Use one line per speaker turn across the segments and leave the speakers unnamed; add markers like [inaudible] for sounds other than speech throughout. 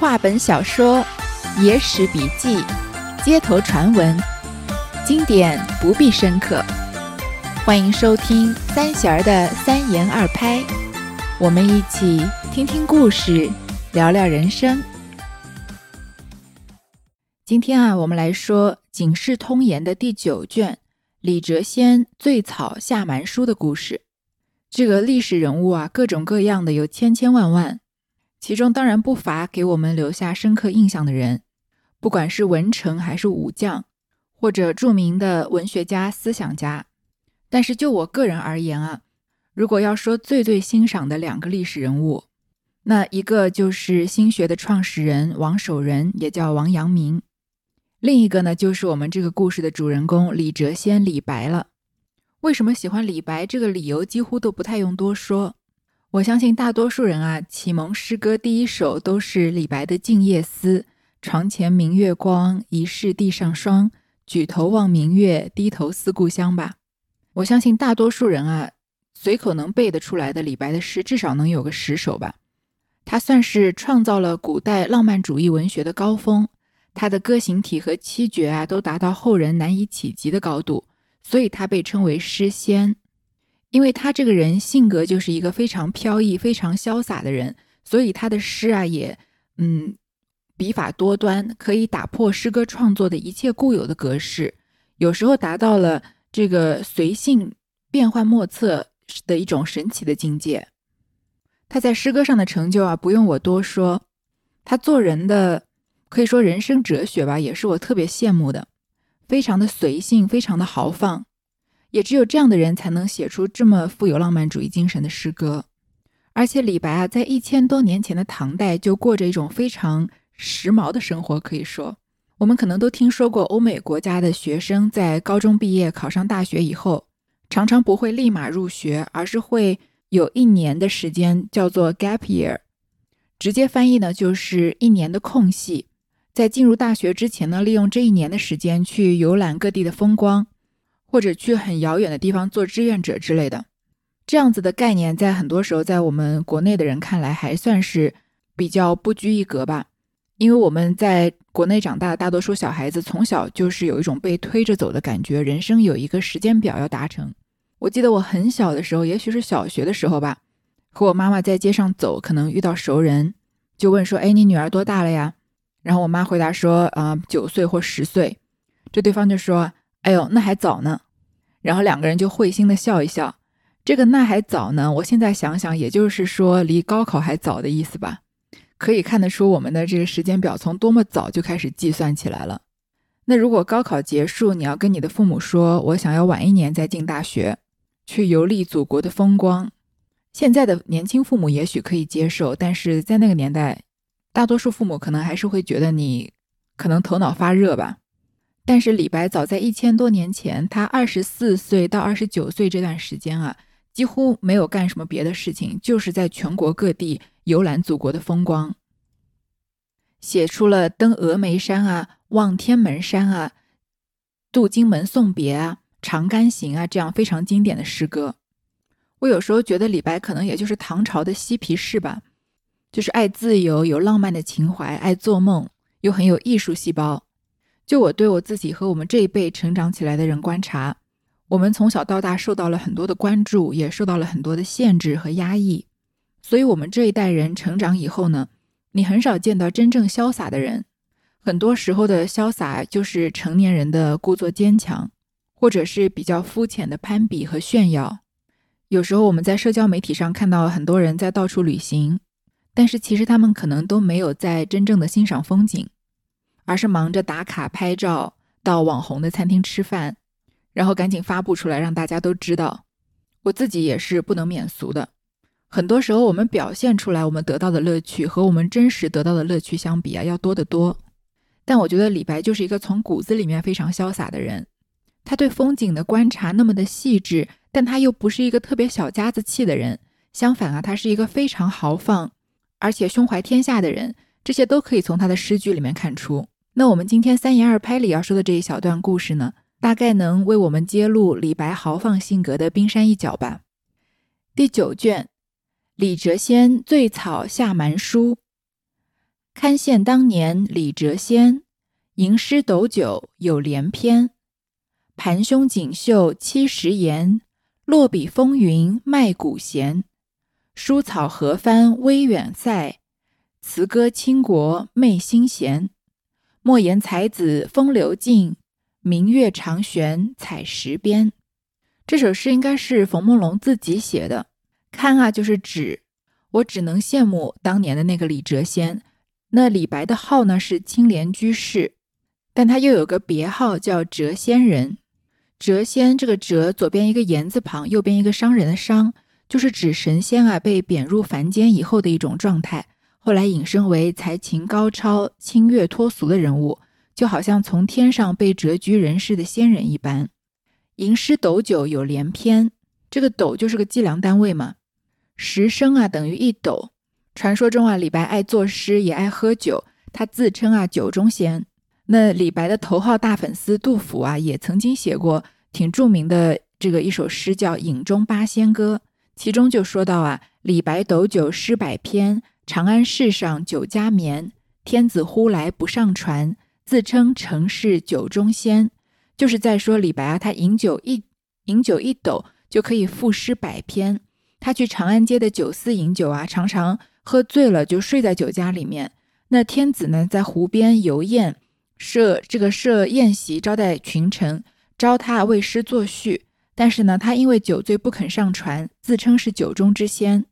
话本小说、野史笔记、街头传闻，经典不必深刻。欢迎收听三弦儿的三言二拍，我们一起听听故事，聊聊人生。今天啊，我们来说《警世通言》的第九卷李谪仙醉草下蛮书的故事。这个历史人物啊，各种各样的有千千万万。其中当然不乏给我们留下深刻印象的人，不管是文臣还是武将，或者著名的文学家、思想家。但是就我个人而言啊，如果要说最最欣赏的两个历史人物，那一个就是心学的创始人王守仁，也叫王阳明；另一个呢，就是我们这个故事的主人公李谪仙李白了。为什么喜欢李白？这个理由几乎都不太用多说。我相信大多数人啊，启蒙诗歌第一首都是李白的《静夜思》：“床前明月光，疑是地上霜。举头望明月，低头思故乡。”吧。我相信大多数人啊，随口能背得出来的李白的诗，至少能有个十首吧。他算是创造了古代浪漫主义文学的高峰，他的歌行体和七绝啊，都达到后人难以企及的高度，所以他被称为诗仙。因为他这个人性格就是一个非常飘逸、非常潇洒的人，所以他的诗啊也，嗯，笔法多端，可以打破诗歌创作的一切固有的格式，有时候达到了这个随性、变幻莫测的一种神奇的境界。他在诗歌上的成就啊，不用我多说。他做人的可以说人生哲学吧，也是我特别羡慕的，非常的随性，非常的豪放。也只有这样的人才能写出这么富有浪漫主义精神的诗歌，而且李白啊，在一千多年前的唐代就过着一种非常时髦的生活。可以说，我们可能都听说过，欧美国家的学生在高中毕业考上大学以后，常常不会立马入学，而是会有一年的时间叫做 gap year，直接翻译呢就是一年的空隙，在进入大学之前呢，利用这一年的时间去游览各地的风光。或者去很遥远的地方做志愿者之类的，这样子的概念，在很多时候，在我们国内的人看来，还算是比较不拘一格吧。因为我们在国内长大大多数小孩子，从小就是有一种被推着走的感觉，人生有一个时间表要达成。我记得我很小的时候，也许是小学的时候吧，和我妈妈在街上走，可能遇到熟人，就问说：“哎，你女儿多大了呀？”然后我妈回答说：“啊，九岁或十岁。”这对方就说。哎呦，那还早呢。然后两个人就会心的笑一笑。这个那还早呢，我现在想想，也就是说离高考还早的意思吧。可以看得出我们的这个时间表从多么早就开始计算起来了。那如果高考结束，你要跟你的父母说，我想要晚一年再进大学，去游历祖国的风光。现在的年轻父母也许可以接受，但是在那个年代，大多数父母可能还是会觉得你可能头脑发热吧。但是李白早在一千多年前，他二十四岁到二十九岁这段时间啊，几乎没有干什么别的事情，就是在全国各地游览祖国的风光，写出了登峨眉山啊、望天门山啊、渡荆门送别啊、长干行啊这样非常经典的诗歌。我有时候觉得李白可能也就是唐朝的嬉皮士吧，就是爱自由、有浪漫的情怀、爱做梦，又很有艺术细胞。就我对我自己和我们这一辈成长起来的人观察，我们从小到大受到了很多的关注，也受到了很多的限制和压抑。所以，我们这一代人成长以后呢，你很少见到真正潇洒的人。很多时候的潇洒就是成年人的故作坚强，或者是比较肤浅的攀比和炫耀。有时候我们在社交媒体上看到很多人在到处旅行，但是其实他们可能都没有在真正的欣赏风景。而是忙着打卡拍照，到网红的餐厅吃饭，然后赶紧发布出来，让大家都知道。我自己也是不能免俗的。很多时候，我们表现出来，我们得到的乐趣和我们真实得到的乐趣相比啊，要多得多。但我觉得李白就是一个从骨子里面非常潇洒的人。他对风景的观察那么的细致，但他又不是一个特别小家子气的人。相反啊，他是一个非常豪放，而且胸怀天下的人。这些都可以从他的诗句里面看出。那我们今天三言二拍里要说的这一小段故事呢，大概能为我们揭露李白豪放性格的冰山一角吧。第九卷，李谪仙醉草下蛮书。堪羡当年李谪仙，吟诗斗酒有连篇。盘胸锦绣七十言，落笔风云卖古贤。书草何帆微远塞，词歌倾国媚心弦。莫言才子风流尽，明月长悬采石边。这首诗应该是冯梦龙自己写的。堪啊，就是指我只能羡慕当年的那个李谪仙。那李白的号呢是青莲居士，但他又有个别号叫谪仙人。谪仙这个谪左边一个言字旁，右边一个商人的商，就是指神仙啊被贬入凡间以后的一种状态。后来引申为才情高超、清越脱俗的人物，就好像从天上被谪居人世的仙人一般。吟诗斗酒有连篇，这个斗就是个计量单位嘛，十升啊等于一斗。传说中啊，李白爱作诗，也爱喝酒。他自称啊“酒中仙”。那李白的头号大粉丝杜甫啊，也曾经写过挺著名的这个一首诗，叫《饮中八仙歌》，其中就说到啊：“李白斗酒诗百篇，长安市上酒家眠。天子呼来不上船，自称城市酒中仙。”就是在说李白啊，他饮酒一饮酒一斗就可以赋诗百篇。他去长安街的酒肆饮酒啊，常常。喝醉了就睡在酒家里面。那天子呢，在湖边游宴，设这个设宴席招待群臣，招他为诗作序。但是呢，他因为酒醉不肯上船，自称是酒中之仙。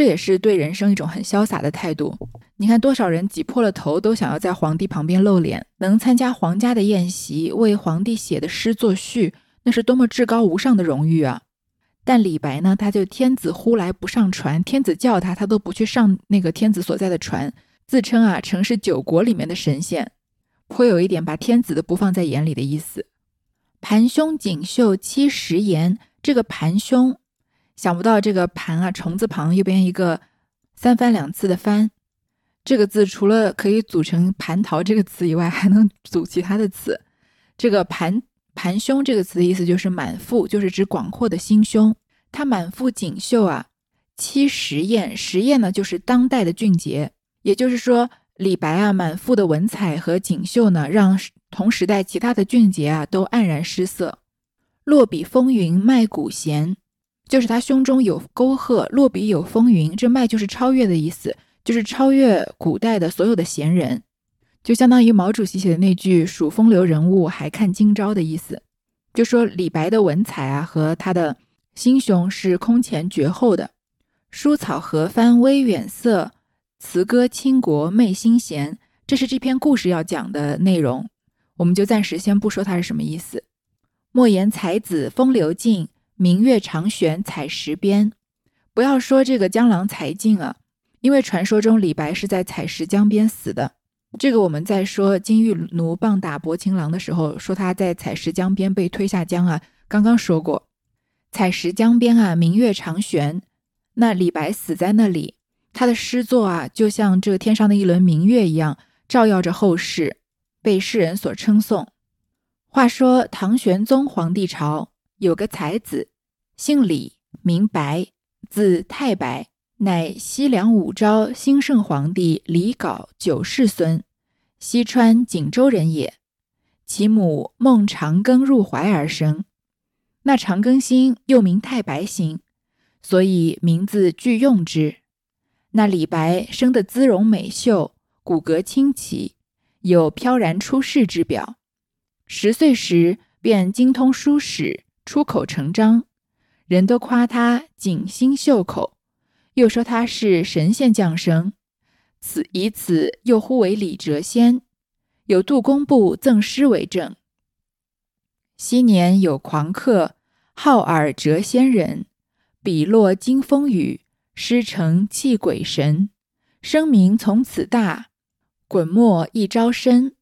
这也是对人生一种很潇洒的态度。你看，多少人挤破了头都想要在皇帝旁边露脸，能参加皇家的宴席，为皇帝写的诗作序，那是多么至高无上的荣誉啊！但李白呢，他就天子呼来不上船，天子叫他，他都不去上那个天子所在的船，自称啊，曾是九国里面的神仙，颇有一点把天子都不放在眼里的意思。盘胸锦绣七十言，这个盘胸，想不到这个盘啊，虫字旁右边一个三番两次的番，这个字除了可以组成蟠桃这个词以外，还能组其他的词。这个盘。盘胸这个词的意思就是满腹，就是指广阔的心胸。他满腹锦绣啊，七十艳，十艳呢就是当代的俊杰。也就是说，李白啊满腹的文采和锦绣呢，让同时代其他的俊杰啊都黯然失色。落笔风云迈古弦，就是他胸中有沟壑，落笔有风云，这迈就是超越的意思，就是超越古代的所有的贤人。就相当于毛主席写的那句“数风流人物，还看今朝”的意思，就说李白的文采啊和他的心胸是空前绝后的。书草何帆微远色，词歌倾国媚心弦。这是这篇故事要讲的内容，我们就暂时先不说它是什么意思。莫言才子风流尽，明月长悬采石边。不要说这个江郎才尽啊，因为传说中李白是在采石江边死的。这个我们在说金玉奴棒打薄情郎的时候，说他在采石江边被推下江啊。刚刚说过，采石江边啊，明月长悬。那李白死在那里，他的诗作啊，就像这天上的一轮明月一样，照耀着后世，被世人所称颂。话说唐玄宗皇帝朝有个才子，姓李，名白，字太白。乃西凉武昭兴圣皇帝李杲九世孙，西川锦州人也。其母孟长庚入怀而生。那长庚星又名太白星，所以名字俱用之。那李白生得姿容美秀，骨骼清奇，有飘然出世之表。十岁时便精通书史，出口成章，人都夸他锦心绣口。又说他是神仙降生，此以此又呼为李谪仙，有杜工部赠诗为证。昔年有狂客号尔谪仙人，笔落惊风雨，诗成泣鬼神。声名从此大，滚墨一朝深，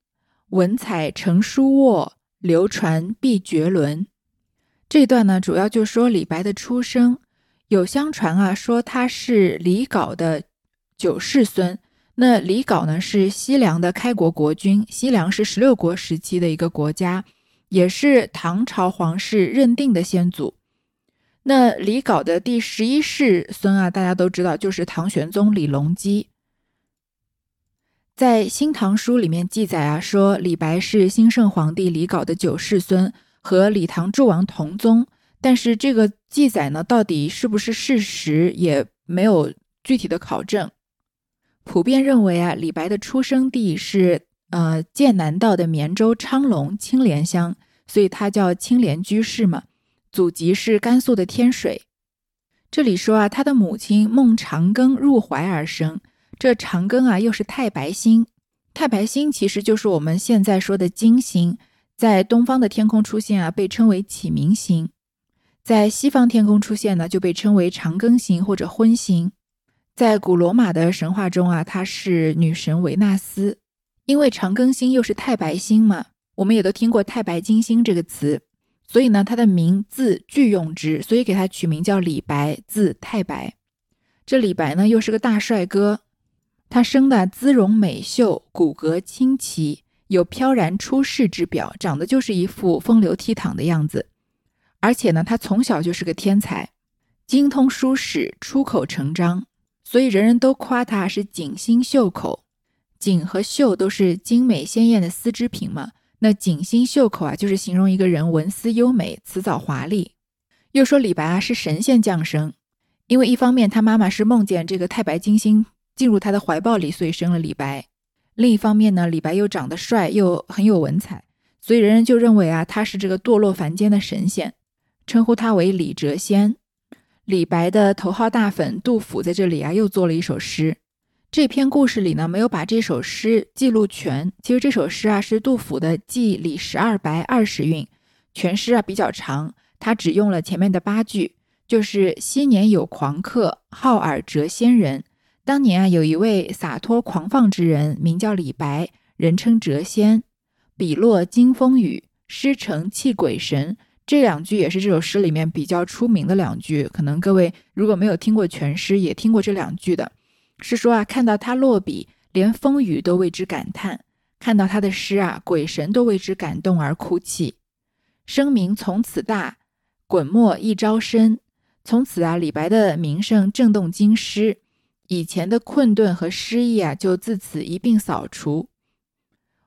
文采成书卧，流传必绝伦。这段呢，主要就说李白的出生。有相传啊，说他是李杲的九世孙。那李杲呢，是西凉的开国国君。西凉是十六国时期的一个国家，也是唐朝皇室认定的先祖。那李杲的第十一世孙啊，大家都知道，就是唐玄宗李隆基。在《新唐书》里面记载啊，说李白是兴圣皇帝李杲的九世孙，和李唐诸王同宗。但是这个记载呢，到底是不是事实，也没有具体的考证。普遍认为啊，李白的出生地是呃剑南道的绵州昌隆青莲乡，所以他叫青莲居士嘛。祖籍是甘肃的天水。这里说啊，他的母亲孟长庚入怀而生。这长庚啊，又是太白星。太白星其实就是我们现在说的金星，在东方的天空出现啊，被称为启明星。在西方天空出现呢，就被称为长庚星或者昏星。在古罗马的神话中啊，它是女神维纳斯。因为长庚星又是太白星嘛，我们也都听过太白金星这个词，所以呢，他的名字俱用之，所以给他取名叫李白，字太白。这李白呢，又是个大帅哥，他生的姿容美秀，骨骼清奇，有飘然出世之表，长得就是一副风流倜傥的样子。而且呢，他从小就是个天才，精通书史，出口成章，所以人人都夸他是锦心绣口。锦和绣都是精美鲜艳的丝织品嘛，那锦心绣口啊，就是形容一个人文思优美，辞藻华丽。又说李白啊是神仙降生，因为一方面他妈妈是梦见这个太白金星进入他的怀抱里，所以生了李白；另一方面呢，李白又长得帅，又很有文采，所以人人就认为啊他是这个堕落凡间的神仙。称呼他为李谪仙。李白的头号大粉杜甫在这里啊，又做了一首诗。这篇故事里呢，没有把这首诗记录全。其实这首诗啊，是杜甫的《记李十二白二十韵》。全诗啊比较长，他只用了前面的八句，就是“昔年有狂客号尔谪仙人”。当年啊，有一位洒脱狂放之人，名叫李白，人称谪仙。笔落惊风雨，诗成泣鬼神。这两句也是这首诗里面比较出名的两句，可能各位如果没有听过全诗，也听过这两句的。是说啊，看到他落笔，连风雨都为之感叹；看到他的诗啊，鬼神都为之感动而哭泣。声名从此大，滚墨一朝深。从此啊，李白的名声震动京师，以前的困顿和失意啊，就自此一并扫除。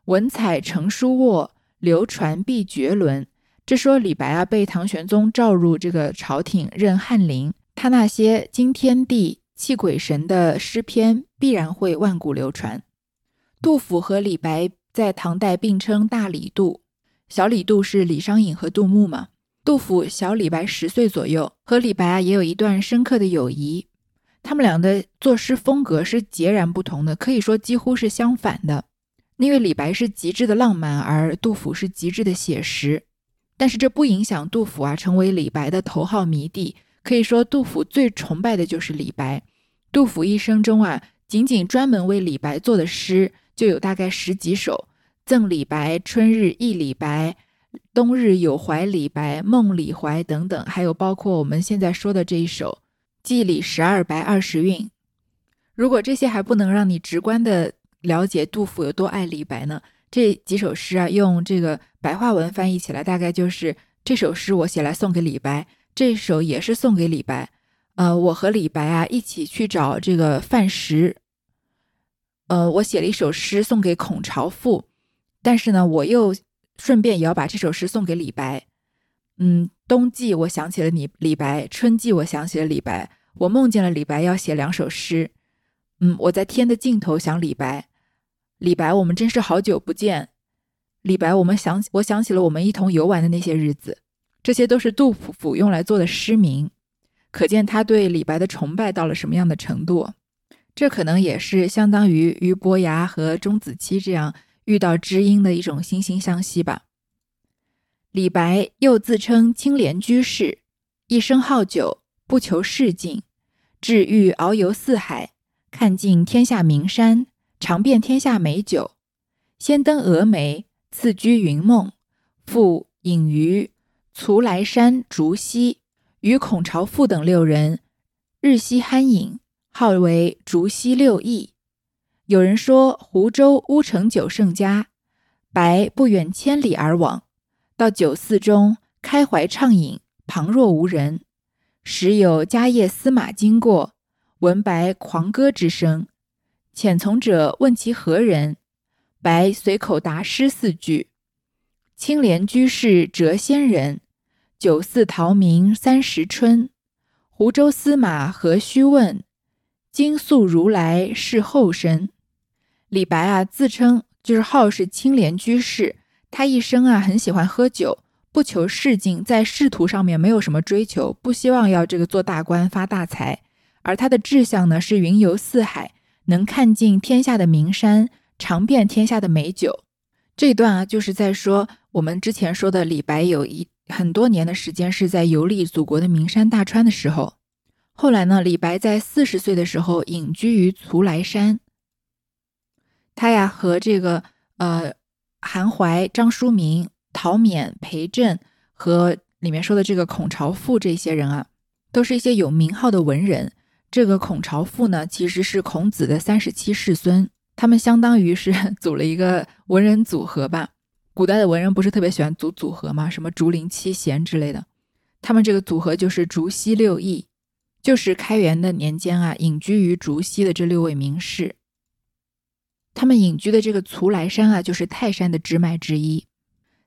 文采成书卧，流传必绝伦。这说李白啊，被唐玄宗召入这个朝廷任翰林，他那些惊天地、泣鬼神的诗篇必然会万古流传。杜甫和李白在唐代并称大李杜，小李杜是李商隐和杜牧嘛。杜甫小李白十岁左右，和李白啊也有一段深刻的友谊。他们俩的作诗风格是截然不同的，可以说几乎是相反的。因为李白是极致的浪漫，而杜甫是极致的写实。但是这不影响杜甫啊成为李白的头号迷弟，可以说杜甫最崇拜的就是李白。杜甫一生中啊，仅仅专门为李白做的诗就有大概十几首，《赠李白》《春日忆李白》《冬日有怀李白》《梦李怀》等等，还有包括我们现在说的这一首《记李十二白二十韵》。如果这些还不能让你直观的了解杜甫有多爱李白呢？这几首诗啊，用这个白话文翻译起来，大概就是这首诗我写来送给李白，这首也是送给李白。呃，我和李白啊一起去找这个范石。呃，我写了一首诗送给孔朝父，但是呢，我又顺便也要把这首诗送给李白。嗯，冬季我想起了你李白，春季我想起了李白，我梦见了李白要写两首诗。嗯，我在天的尽头想李白。李白，我们真是好久不见。李白，我们想，我想起了我们一同游玩的那些日子。这些都是杜甫用来做的诗名，可见他对李白的崇拜到了什么样的程度。这可能也是相当于俞伯牙和钟子期这样遇到知音的一种惺惺相惜吧。李白又自称青莲居士，一生好酒，不求仕进，志欲遨游四海，看尽天下名山。尝遍天下美酒，先登峨眉，次居云梦，复隐于徂徕山竹溪，与孔朝父等六人日夕酣饮，号为竹溪六义。有人说，湖州乌城酒圣家，白不远千里而往，到酒肆中开怀畅饮，旁若无人。时有迦叶司马经过，闻白狂歌之声。遣从者问其何人，白随口答诗四句：“青莲居士谪仙人，九寺陶明三十春。湖州司马何须问，今宿如来是后身。”李白啊，自称就是号是青莲居士，他一生啊很喜欢喝酒。不求仕进，在仕途上面没有什么追求，不希望要这个做大官发大财，而他的志向呢是云游四海，能看尽天下的名山，尝遍天下的美酒。这段啊，就是在说我们之前说的李白有一很多年的时间是在游历祖国的名山大川的时候。后来呢，李白在四十岁的时候隐居于徂徕山，他呀和这个呃韩怀、张叔明。陶勉、裴震和里面说的这个孔朝父这些人啊，都是一些有名号的文人。这个孔朝父呢，其实是孔子的三十七世孙，他们相当于是 [laughs] 组了一个文人组合吧。古代的文人不是特别喜欢组组合吗？什么竹林七贤之类的，他们这个组合就是竹溪六艺，就是开元的年间啊，隐居于竹溪的这六位名士。他们隐居的这个徂徕山啊，就是泰山的支脉之一。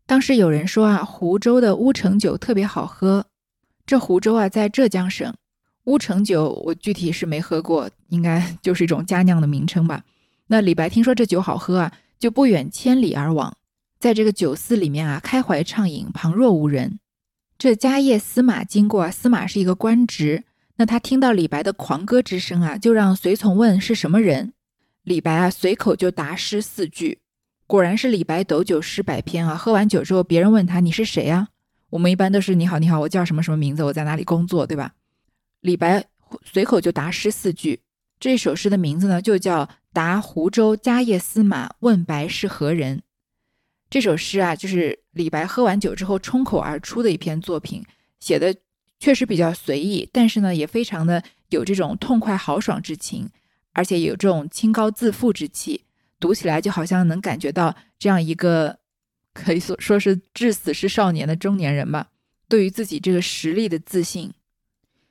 当时有人说啊，湖州的乌城酒特别好喝。这湖州啊，在浙江省。乌城酒我具体是没喝过，应该 [laughs] 就是一种佳酿的名称吧。那李白听说这酒好喝啊，就不远千里而往，在这个酒肆里面啊，开怀畅饮，旁若无人。这家业司马经过，司马是一个官职。那他听到李白的狂歌之声啊，就让随从问是什么人。李白啊，随口就答诗四句。果然是李白斗酒诗百篇啊！喝完酒之后，别人问他你是谁呀？我们一般都是你好你好，我叫什么什么名字，我在哪里工作，对吧？李白随口就答诗四句，这首诗的名字呢就叫《答湖州迦叶司马问白是何人》。这首诗啊，就是李白喝完酒之后冲口而出的一篇作品，写的确实比较随意，但是呢，也非常的有这种痛快豪爽之情，而且有这种清高自负之气。读起来就好像能感觉到这样一个可以说说是至死是少年的中年人吧，对于自己这个实力的自信。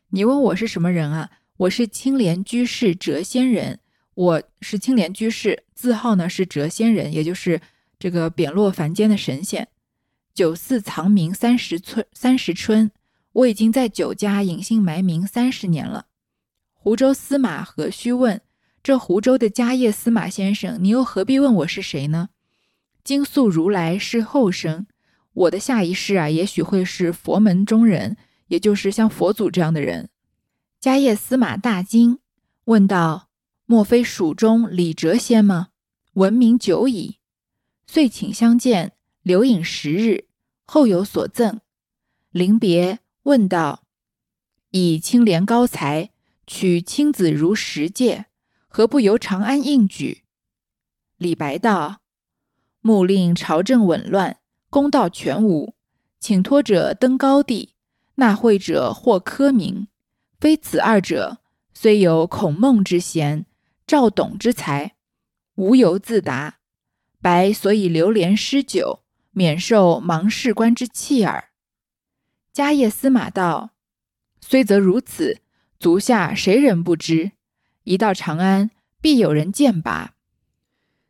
你问我是什么人啊？我是青莲居士谪仙人。我是青莲居士，字号呢是谪仙人，也就是这个贬落凡间的神仙。九寺藏名三十春，三十春，我已经在酒家隐姓埋名三十年了。湖州司马何须问？这湖州的迦叶司马先生，你又何必问我是谁呢？经宿如来是后生，我的下一世啊，也许会是佛门中人，也就是像佛祖这样的人。迦叶司马大惊，问道：“莫非蜀中李谪仙吗？闻名久矣，遂请相见，留影十日，后有所赠。”临别问道：“以清廉高才，取青子如十戒。”何不由长安应举？李白道：“目令朝政紊乱，公道全无，请托者登高地，纳贿者获科名。非此二者，虽有孔孟之贤，赵董之才，无由自答。白所以流连诗酒，免受芒士官之弃耳。”迦叶司马道：“虽则如此，足下谁人不知？”一到长安，必有人剑拔。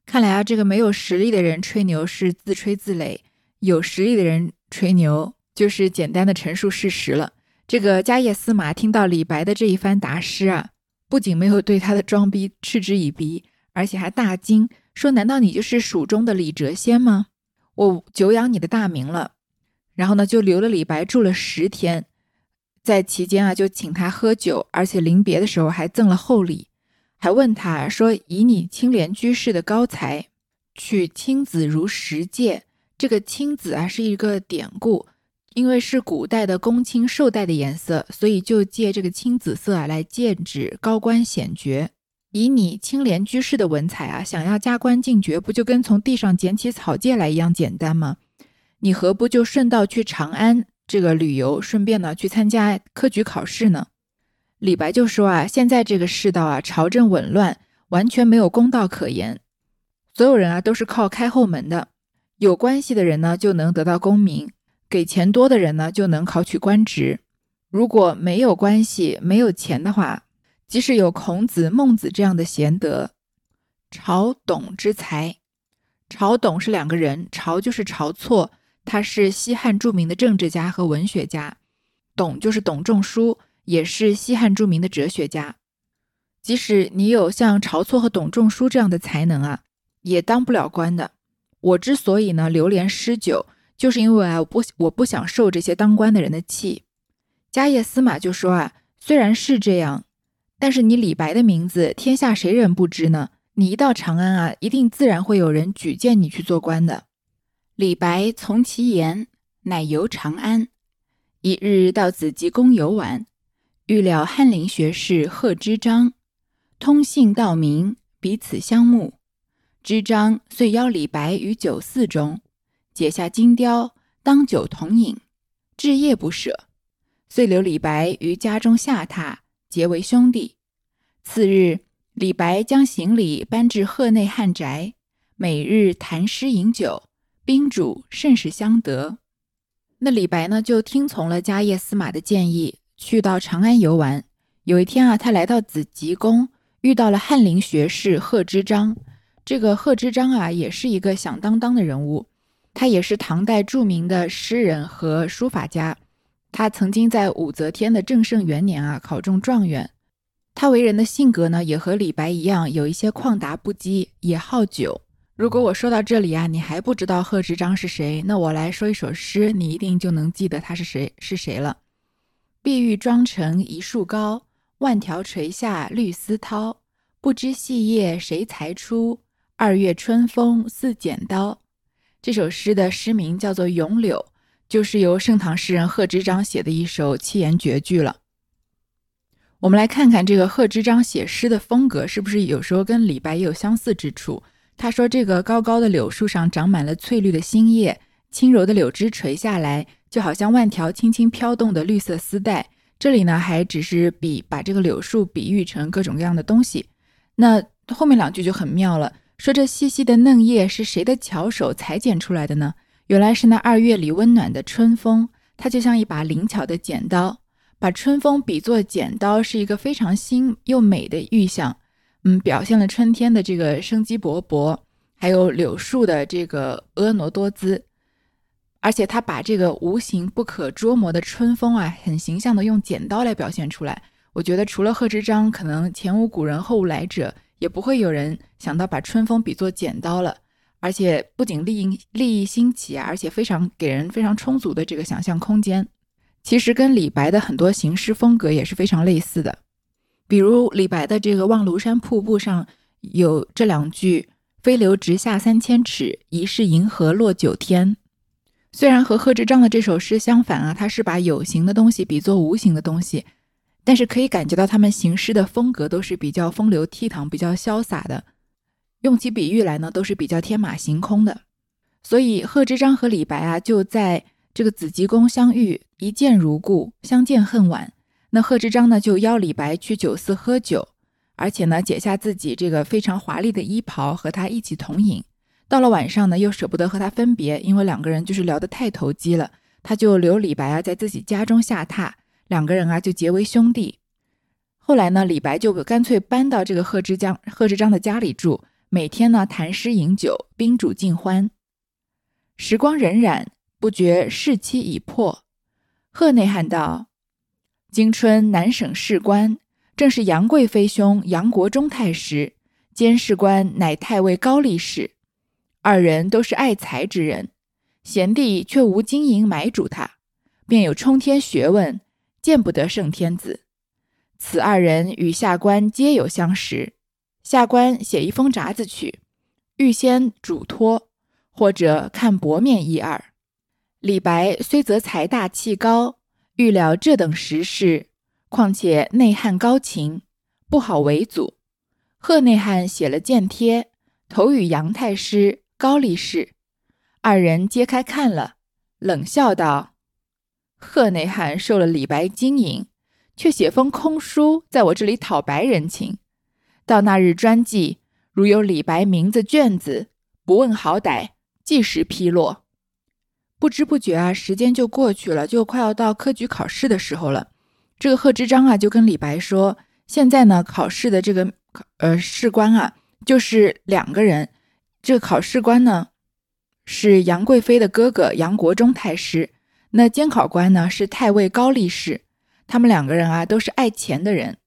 看来啊，这个没有实力的人吹牛是自吹自擂，有实力的人吹牛就是简单的陈述事实了。这个迦叶司马听到李白的这一番答诗啊，不仅没有对他的装逼嗤之以鼻，而且还大惊，说：“难道你就是蜀中的李谪仙吗？我久仰你的大名了。”然后呢，就留了李白住了十天。在期间啊，就请他喝酒，而且临别的时候还赠了厚礼，还问他说：“以你青莲居士的高才，取青子如石戒。”这个青子啊是一个典故，因为是古代的公卿绶带的颜色，所以就借这个青紫色啊来剑指高官显爵。以你青莲居士的文采啊，想要加官进爵，不就跟从地上捡起草芥来一样简单吗？你何不就顺道去长安？这个旅游顺便呢去参加科举考试呢，李白就说啊，现在这个世道啊，朝政紊乱，完全没有公道可言，所有人啊都是靠开后门的，有关系的人呢就能得到功名，给钱多的人呢就能考取官职，如果没有关系、没有钱的话，即使有孔子、孟子这样的贤德，朝董之才。朝董是两个人，朝就是晁错，他是西汉著名的政治家和文学家；董就是董仲舒，也是西汉著名的哲学家。即使你有像晁错和董仲舒这样的才能啊，也当不了官的。我之所以呢流连诗酒，就是因为啊，我不我不想受这些当官的人的气。迦叶司马就说啊，虽然是这样，但是你李白的名字，天下谁人不知呢？你一到长安啊，一定自然会有人举荐你去做官的。李白从其言，乃游长安。一日到紫极宫游玩，遇了翰林学士贺知章。通信道明，彼此相慕。知章遂邀李白于酒肆中，解下金雕，当酒同饮，至夜不舍。遂留李白于家中下榻，结为兄弟。次日，李白将行李搬至贺内汉宅，每日谈诗饮酒，宾主甚是相得。那李白呢，就听从了迦叶司马的建议，去到长安游玩。有一天啊，他来到紫极宫。遇到了翰林学士贺知章，这个贺知章啊，也是一个响当当的人物。他也是唐代著名的诗人和书法家。他曾经在武则天的正圣元年啊考中状元。他为人的性格呢，也和李白一样，有一些旷达不羁，也好酒。如果我说到这里啊，你还不知道贺知章是谁，那我来说一首诗，你一定就能记得他是谁是谁了。碧玉妆成一树高。万条垂下绿丝绦，不知细叶谁裁出？二月春风似剪刀。这首诗的诗名叫做《咏柳》，就是由盛唐诗人贺知章写的一首七言绝句了。我们来看看这个贺知章写诗的风格，是不是有时候跟李白也有相似之处？他说：“这个高高的柳树上长满了翠绿的新叶，轻柔的柳枝垂下来，就好像万条轻轻飘动的绿色丝带。”这里呢，还只是比把这个柳树比喻成各种各样的东西。那后面两句就很妙了，说这细细的嫩叶是谁的巧手裁剪出来的呢？原来是那二月里温暖的春风，它就像一把灵巧的剪刀。把春风比作剪刀，是一个非常新又美的预象。嗯，表现了春天的这个生机勃勃，还有柳树的这个婀娜多姿。而且他把这个无形不可捉摸的春风啊，很形象的用剪刀来表现出来。我觉得除了贺知章，可能前无古人后无来者，也不会有人想到把春风比作剪刀了。而且不仅立意立意新奇啊，而且非常给人非常充足的这个想象空间。其实跟李白的很多行诗风格也是非常类似的。比如李白的这个《望庐山瀑布》上有这两句：“飞流直下三千尺，疑是银河落九天。”虽然和贺知章的这首诗相反啊，他是把有形的东西比作无形的东西，但是可以感觉到他们行诗的风格都是比较风流倜傥、比较潇洒的，用起比喻来呢都是比较天马行空的。所以贺知章和李白啊就在这个紫极宫相遇，一见如故，相见恨晚。那贺知章呢就邀李白去酒肆喝酒，而且呢解下自己这个非常华丽的衣袍和他一起同饮。到了晚上呢，又舍不得和他分别，因为两个人就是聊得太投机了。他就留李白啊在自己家中下榻，两个人啊就结为兄弟。后来呢，李白就干脆搬到这个贺知章贺知章的家里住，每天呢谈诗饮酒，宾主尽欢。时光荏苒，不觉逝期已迫。贺内喊道：“今春南省事官，正是杨贵妃兄杨国忠太师，监事官乃太尉高力士。”二人都是爱才之人，贤弟却无金银买主他，便有冲天学问，见不得圣天子。此二人与下官皆有相识，下官写一封札子去，预先嘱托，或者看薄面一二。李白虽则才大气高，预了这等时事，况且内汉高情，不好为阻。贺内汉写了荐贴，投与杨太师。高力士二人揭开看了，冷笑道：“贺内汉受了李白金银，却写封空书在我这里讨白人情。到那日专记，如有李白名字卷子，不问好歹，即时批落。”不知不觉啊，时间就过去了，就快要到科举考试的时候了。这个贺知章啊，就跟李白说：“现在呢，考试的这个呃士官啊。”就是两个人。这个考试官呢是杨贵妃的哥哥杨国忠太师，那监考官呢是太尉高力士。他们两个人啊都是爱钱的人。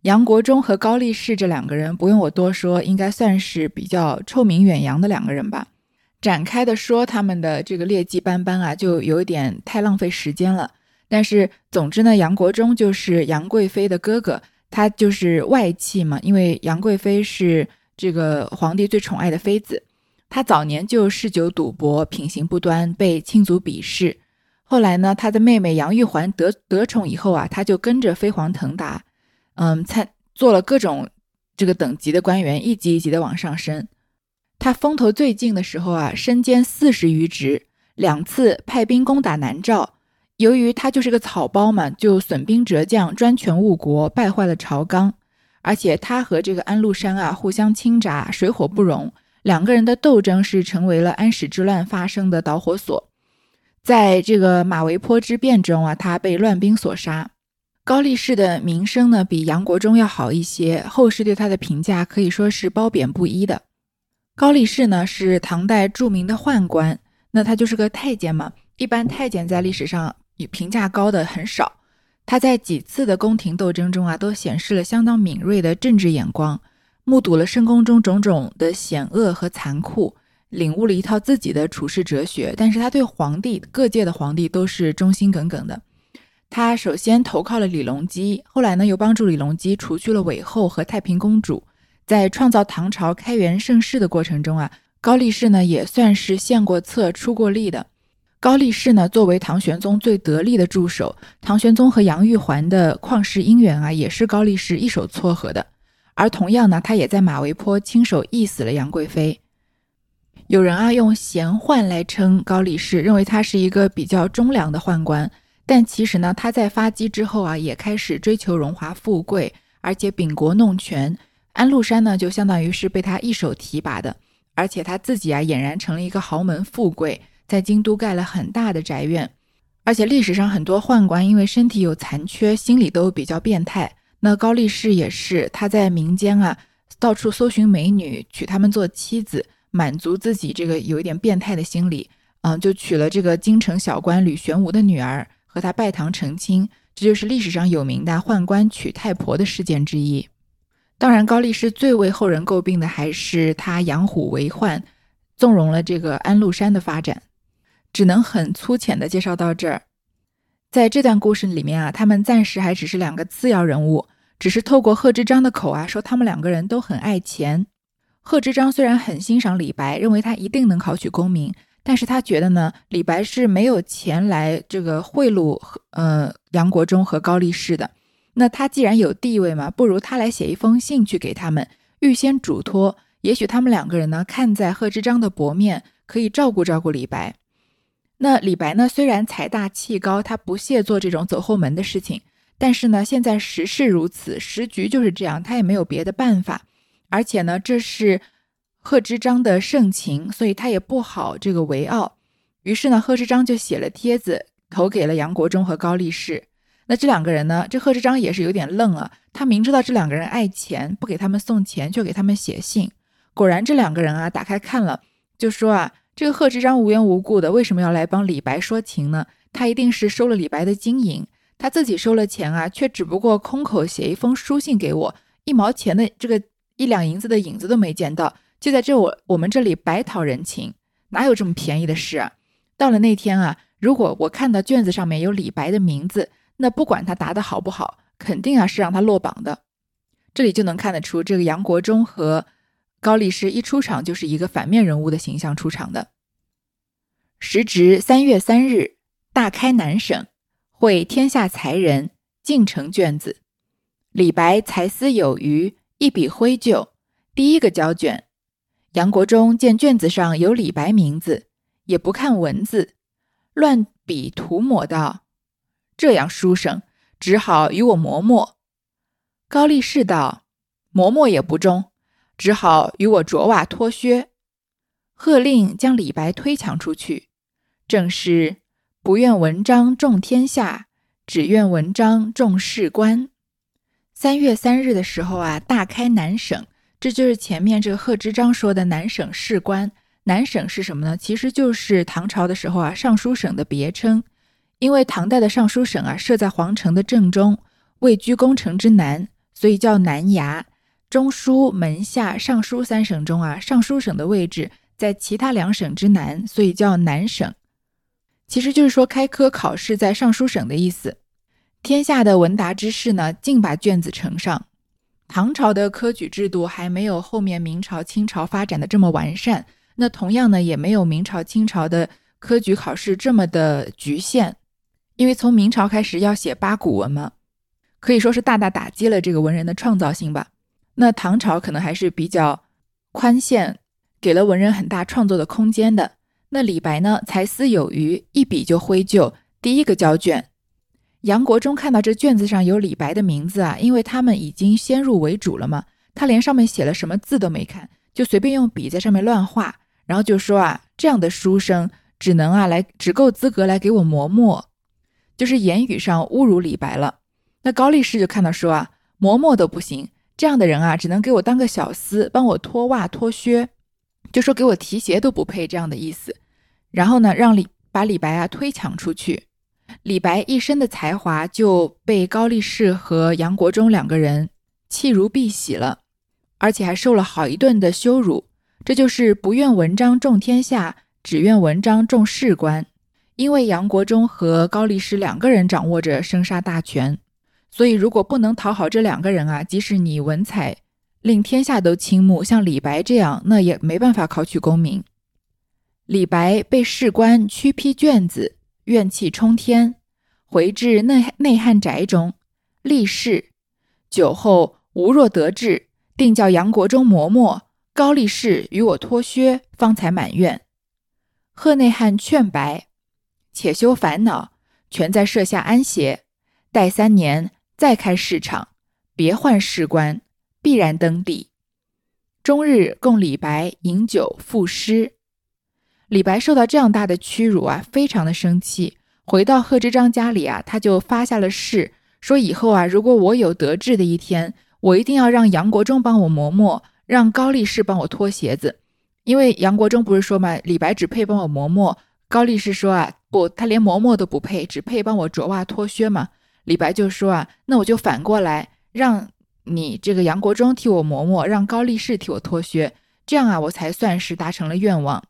杨国忠和高力士这两个人不用我多说，应该算是比较臭名远扬的两个人吧。展开的说他们的这个劣迹斑斑啊，就有点太浪费时间了。但是总之呢，杨国忠就是杨贵妃的哥哥，他就是外戚嘛，因为杨贵妃是这个皇帝最宠爱的妃子。他早年就嗜酒赌博，品行不端，被亲族鄙视。后来呢，他的妹妹杨玉环得得宠以后啊，他就跟着飞黄腾达。嗯，参做了各种这个等级的官员，一级一级的往上升。他风头最劲的时候啊，身兼四十余职，两次派兵攻打南诏。由于他就是个草包嘛，就损兵折将，专权误国，败坏了朝纲。而且他和这个安禄山啊，互相倾轧，水火不容。两个人的斗争是成为了安史之乱发生的导火索。在这个马嵬坡之变中啊，他被乱兵所杀。高力士的名声呢，比杨国忠要好一些，后世对他的评价可以说是褒贬不一的。高力士呢是唐代著名的宦官，那他就是个太监嘛。一般太监在历史上评价高的很少。他在几次的宫廷斗争中啊，都显示了相当敏锐的政治眼光，目睹了深宫中种种的险恶和残酷，领悟了一套自己的处世哲学。但是他对皇帝各界的皇帝都是忠心耿耿的。他首先投靠了李隆基，后来呢又帮助李隆基除去了韦后和太平公主。在创造唐朝开元盛世的过程中啊，高力士呢也算是献过策、出过力的。高力士呢作为唐玄宗最得力的助手，唐玄宗和杨玉环的旷世姻缘啊，也是高力士一手撮合的。而同样呢，他也在马嵬坡亲手缢死了杨贵妃。有人啊用贤宦来称高力士，认为他是一个比较忠良的宦官。但其实呢，他在发迹之后啊，也开始追求荣华富贵，而且秉国弄权。安禄山呢，就相当于是被他一手提拔的，而且他自己啊，俨然成了一个豪门富贵，在京都盖了很大的宅院。而且历史上很多宦官因为身体有残缺，心理都比较变态。那高力士也是，他在民间啊，到处搜寻美女，娶她们做妻子，满足自己这个有一点变态的心理。嗯，就娶了这个京城小官吕玄武的女儿。和他拜堂成亲，这就是历史上有名的宦官娶太婆的事件之一。当然，高力士最为后人诟病的还是他养虎为患，纵容了这个安禄山的发展。只能很粗浅的介绍到这儿。在这段故事里面啊，他们暂时还只是两个次要人物，只是透过贺知章的口啊，说他们两个人都很爱钱。贺知章虽然很欣赏李白，认为他一定能考取功名。但是他觉得呢，李白是没有钱来这个贿赂呃杨国忠和高力士的。那他既然有地位嘛，不如他来写一封信去给他们，预先嘱托，也许他们两个人呢，看在贺知章的薄面，可以照顾照顾李白。那李白呢，虽然财大气高，他不屑做这种走后门的事情，但是呢，现在时势如此，时局就是这样，他也没有别的办法。而且呢，这是。贺知章的盛情，所以他也不好这个为傲。于是呢，贺知章就写了帖子投给了杨国忠和高力士。那这两个人呢，这贺知章也是有点愣啊。他明知道这两个人爱钱，不给他们送钱，却给他们写信。果然，这两个人啊，打开看了，就说啊，这个贺知章无缘无故的为什么要来帮李白说情呢？他一定是收了李白的金银，他自己收了钱啊，却只不过空口写一封书信给我，一毛钱的这个一两银子的影子都没见到。就在这我我们这里白讨人情，哪有这么便宜的事啊？到了那天啊，如果我看到卷子上面有李白的名字，那不管他答的好不好，肯定啊是让他落榜的。这里就能看得出，这个杨国忠和高力士一出场就是一个反面人物的形象出场的。时值三月三日，大开南省，会天下才人，进呈卷子。李白才思有余，一笔挥就，第一个交卷。杨国忠见卷子上有李白名字，也不看文字，乱笔涂抹道：“这样书生，只好与我磨磨。”高力士道：“磨磨也不中，只好与我着袜脱靴。”喝令将李白推墙出去。正是不愿文章重天下，只愿文章重士官。三月三日的时候啊，大开南省。这就是前面这个贺知章说的南省士官。南省是什么呢？其实就是唐朝的时候啊，尚书省的别称。因为唐代的尚书省啊设在皇城的正中，位居宫城之南，所以叫南衙。中书、门下、尚书三省中啊，尚书省的位置在其他两省之南，所以叫南省。其实就是说开科考试在尚书省的意思。天下的文达之士呢，尽把卷子呈上。唐朝的科举制度还没有后面明朝、清朝发展的这么完善，那同样呢，也没有明朝、清朝的科举考试这么的局限。因为从明朝开始要写八股文嘛，可以说是大大打击了这个文人的创造性吧。那唐朝可能还是比较宽限，给了文人很大创作的空间的。那李白呢，才思有余，一笔就挥就，第一个交卷。杨国忠看到这卷子上有李白的名字啊，因为他们已经先入为主了嘛，他连上面写了什么字都没看，就随便用笔在上面乱画，然后就说啊，这样的书生只能啊来，只够资格来给我磨墨。就是言语上侮辱李白了，那高力士就看到说啊，磨墨都不行，这样的人啊，只能给我当个小厮，帮我脱袜脱靴，就说给我提鞋都不配这样的意思。然后呢，让李把李白啊推抢出去。李白一身的才华就被高力士和杨国忠两个人弃如敝屣了，而且还受了好一顿的羞辱。这就是不愿文章重天下，只愿文章重士官。因为杨国忠和高力士两个人掌握着生杀大权，所以如果不能讨好这两个人啊，即使你文采令天下都倾慕，像李白这样，那也没办法考取功名。李白被士官驱批卷子，怨气冲天，回至内内汉宅中，立誓酒后吾若得志，定叫杨国忠磨墨，高力士与我脱靴，方才满愿。贺内汉劝白。且修烦恼，全在设下安歇。待三年再开市场，别换士官，必然登第。终日供李白饮酒赋诗。李白受到这样大的屈辱啊，非常的生气。回到贺知章家里啊，他就发下了誓，说以后啊，如果我有得志的一天，我一定要让杨国忠帮我磨墨，让高力士帮我脱鞋子。因为杨国忠不是说嘛，李白只配帮我磨墨。高力士说啊。不，他连磨墨都不配，只配帮我着袜脱靴嘛。李白就说啊，那我就反过来，让你这个杨国忠替我磨墨，让高力士替我脱靴，这样啊，我才算是达成了愿望。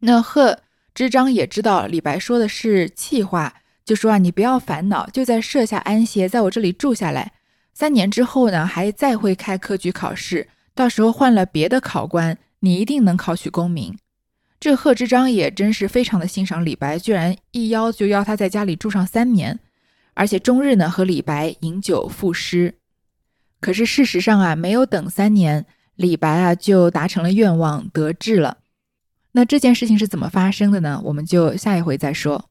那贺知章也知道李白说的是气话，就说啊，你不要烦恼，就在设下安歇，在我这里住下来。三年之后呢，还再会开科举考试，到时候换了别的考官，你一定能考取功名。这贺知章也真是非常的欣赏李白，居然一邀就邀他在家里住上三年，而且终日呢和李白饮酒赋诗。可是事实上啊，没有等三年，李白啊就达成了愿望，得志了。那这件事情是怎么发生的呢？我们就下一回再说。